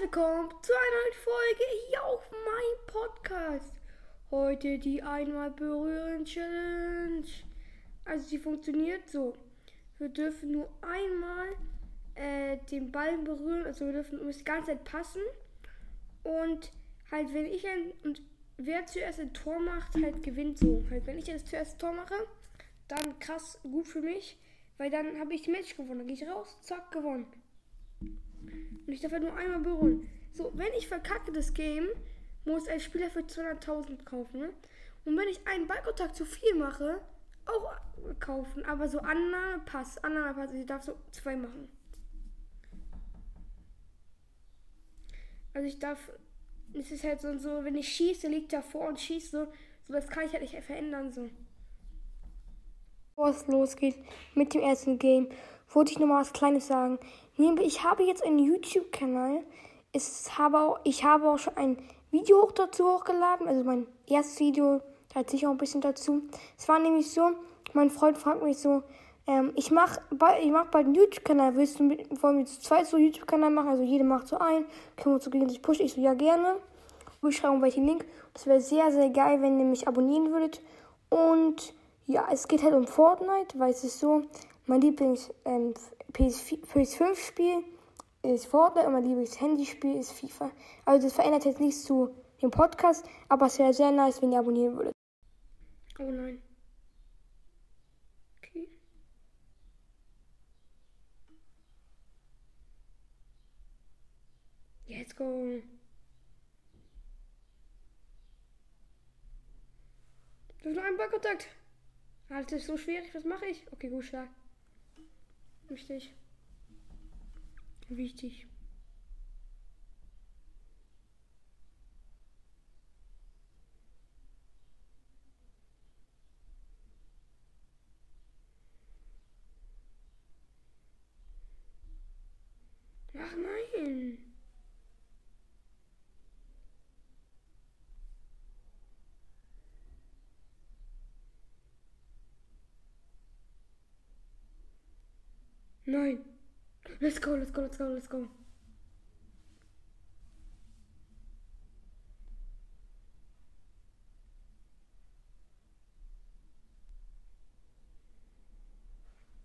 willkommen zu einer neuen Folge hier auf meinem Podcast. Heute die einmal berühren Challenge. Also sie funktioniert so. Wir dürfen nur einmal äh, den Ball berühren, also wir dürfen muss die ganze Zeit passen. Und halt wenn ich ein und wer zuerst ein Tor macht, halt gewinnt so. Halt wenn ich jetzt zuerst ein Tor mache, dann krass gut für mich, weil dann habe ich die Match gewonnen. Dann gehe ich raus, zack, gewonnen. Und ich darf halt nur einmal berühren. So, wenn ich verkacke das Game, muss ein Spieler für 200.000 kaufen. Ne? Und wenn ich einen Ballkontakt zu viel mache, auch kaufen. Aber so Annahme, Pass, Annahme, Pass. Ich darf so zwei machen. Also ich darf, es ist halt so, so wenn ich schieße, liegt er vor und schieße so, so das kann ich halt nicht verändern so. Bevor es losgeht mit dem ersten Game, wollte ich noch mal was Kleines sagen. Ich habe jetzt einen YouTube-Kanal. Ich habe auch schon ein Video dazu hochgeladen, also mein erstes Video, da hat sich auch ein bisschen dazu. Es war nämlich so, mein Freund fragt mich so, ähm, ich mache bald, ich mach bald einen YouTube-Kanal, willst du mit, wollen wir jetzt zwei so YouTube-Kanal machen, also jeder macht so einen, können wir uns so gegenseitig pushen, ich so, ja gerne. Beschreibung welchen Link. Das wäre sehr, sehr geil, wenn ihr mich abonnieren würdet. Und ja, es geht halt um Fortnite, weil es ist so, mein Lieblings ähm, PS5-Spiel ist Fortnite und mein Lieblings-Handyspiel ist FIFA. Also das verändert jetzt nichts zu dem Podcast, aber es wäre sehr nice, wenn ihr abonnieren würdet. Oh nein. Okay. Let's go. Das ist nur ein Ballkontakt. Alter, ist so schwierig. Was mache ich? Okay, gut, stark. Wichtig. Wichtig. Ach nein. Nein. Let's go, let's go, let's go, let's go.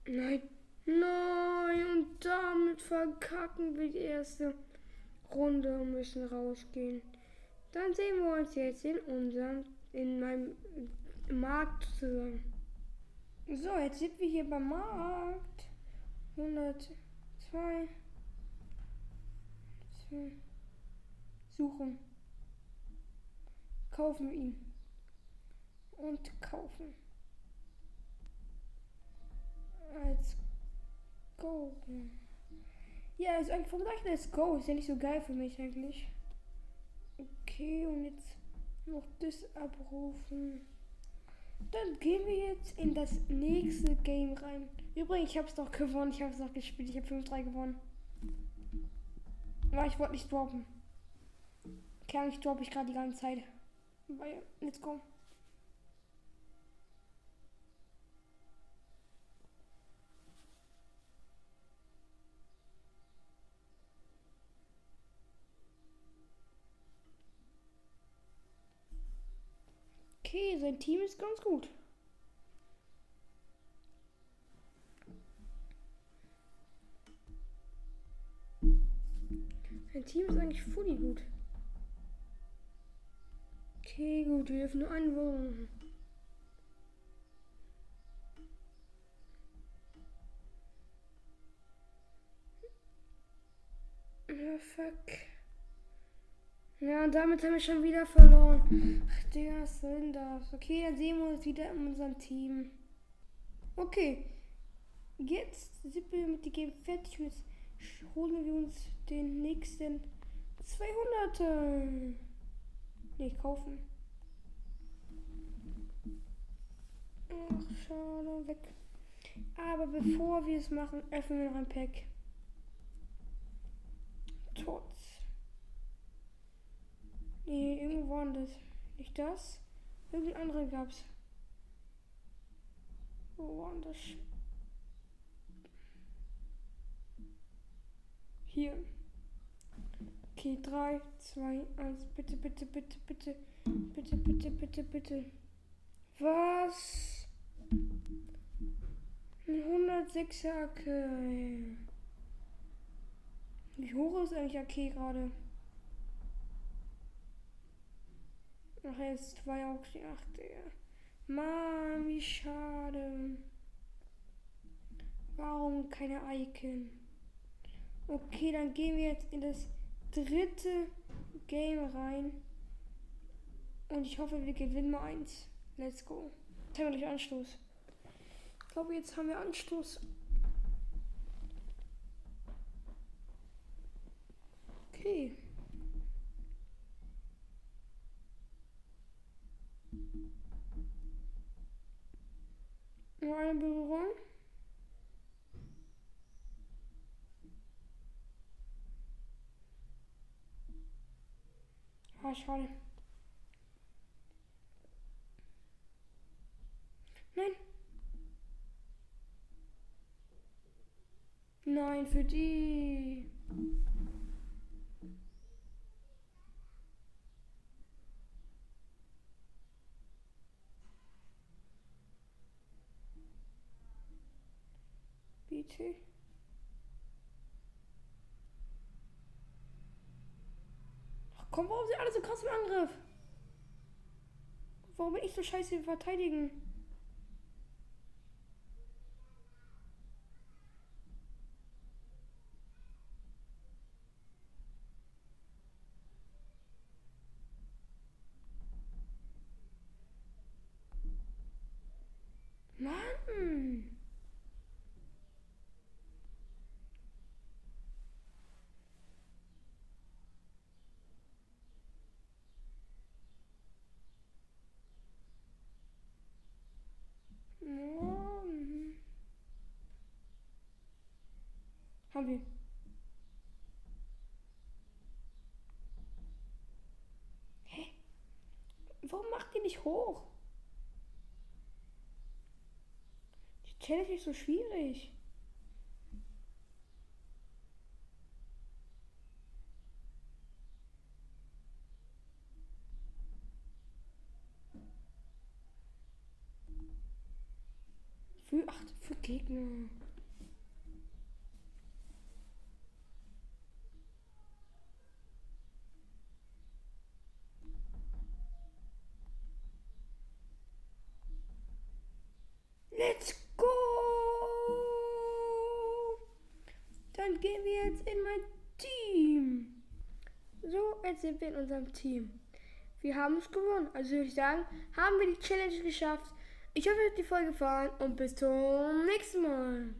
Nein. Nein. Und damit verkacken wir die erste Runde und müssen rausgehen. Dann sehen wir uns jetzt in unserem, in meinem Markt zusammen. So, jetzt sind wir hier beim Markt. 100, 2, 2, suchen. Kaufen ihn. Und kaufen. Let's go. Ja, ist eigentlich vom gleich Let's go. Ist ja nicht so geil für mich eigentlich. Okay, und jetzt noch das abrufen. Dann gehen wir jetzt in das nächste Game rein. Übrigens, ich habe es doch gewonnen. Ich habe es doch gespielt. Ich habe 5-3 gewonnen. Aber ich wollte nicht droppen. Okay, eigentlich droppe ich gerade die ganze Zeit. Let's go. Okay, sein Team ist ganz gut. Sein Team ist eigentlich fully gut. Okay, gut, wir dürfen nur einen Wurm. Ja, fuck. Ja, und damit haben wir schon wieder verloren. Ach, Digga, was soll denn das? Okay, dann sehen wir uns wieder in unserem Team. Okay. Jetzt sind wir mit dem Game fertig. Jetzt holen wir uns den nächsten 200. Nicht kaufen. Ach, schade, weg. Aber bevor wir es machen, öffnen wir noch ein Pack. Nee, irgendwo das. Nicht das? Irgendein andere gab's. Wo war das? Hier. Okay, 3, 2, 1. Bitte, bitte, bitte, bitte. Bitte, bitte, bitte, bitte. Was? Ein 106er AK. Wie hoch ist eigentlich AK gerade? Ach, er ist zwei auch die 8, Digga. Mann, wie schade. Warum keine Icon? Okay, dann gehen wir jetzt in das dritte Game rein. Und ich hoffe, wir gewinnen mal eins. Let's go. Jetzt haben wir gleich Anstoß. Ich glaube, jetzt haben wir Anstoß. Okay. Nur eine Berührung. Ah, schade. Nein. Nein, für die. Bitte. Ach komm, warum sind alle so krass im Angriff? Warum bin ich so scheiße im Verteidigen? Mann! Mann. Haben wir. Hä? Warum macht die nicht hoch? Die Challenge ist so schwierig. Für, ach, für Gegner. Let's go! Dann gehen wir jetzt in mein Team. So, jetzt sind wir in unserem Team. Wir haben es gewonnen. Also würde ich sagen, haben wir die Challenge geschafft. Ich hoffe, euch hat die Folge gefallen und bis zum nächsten Mal.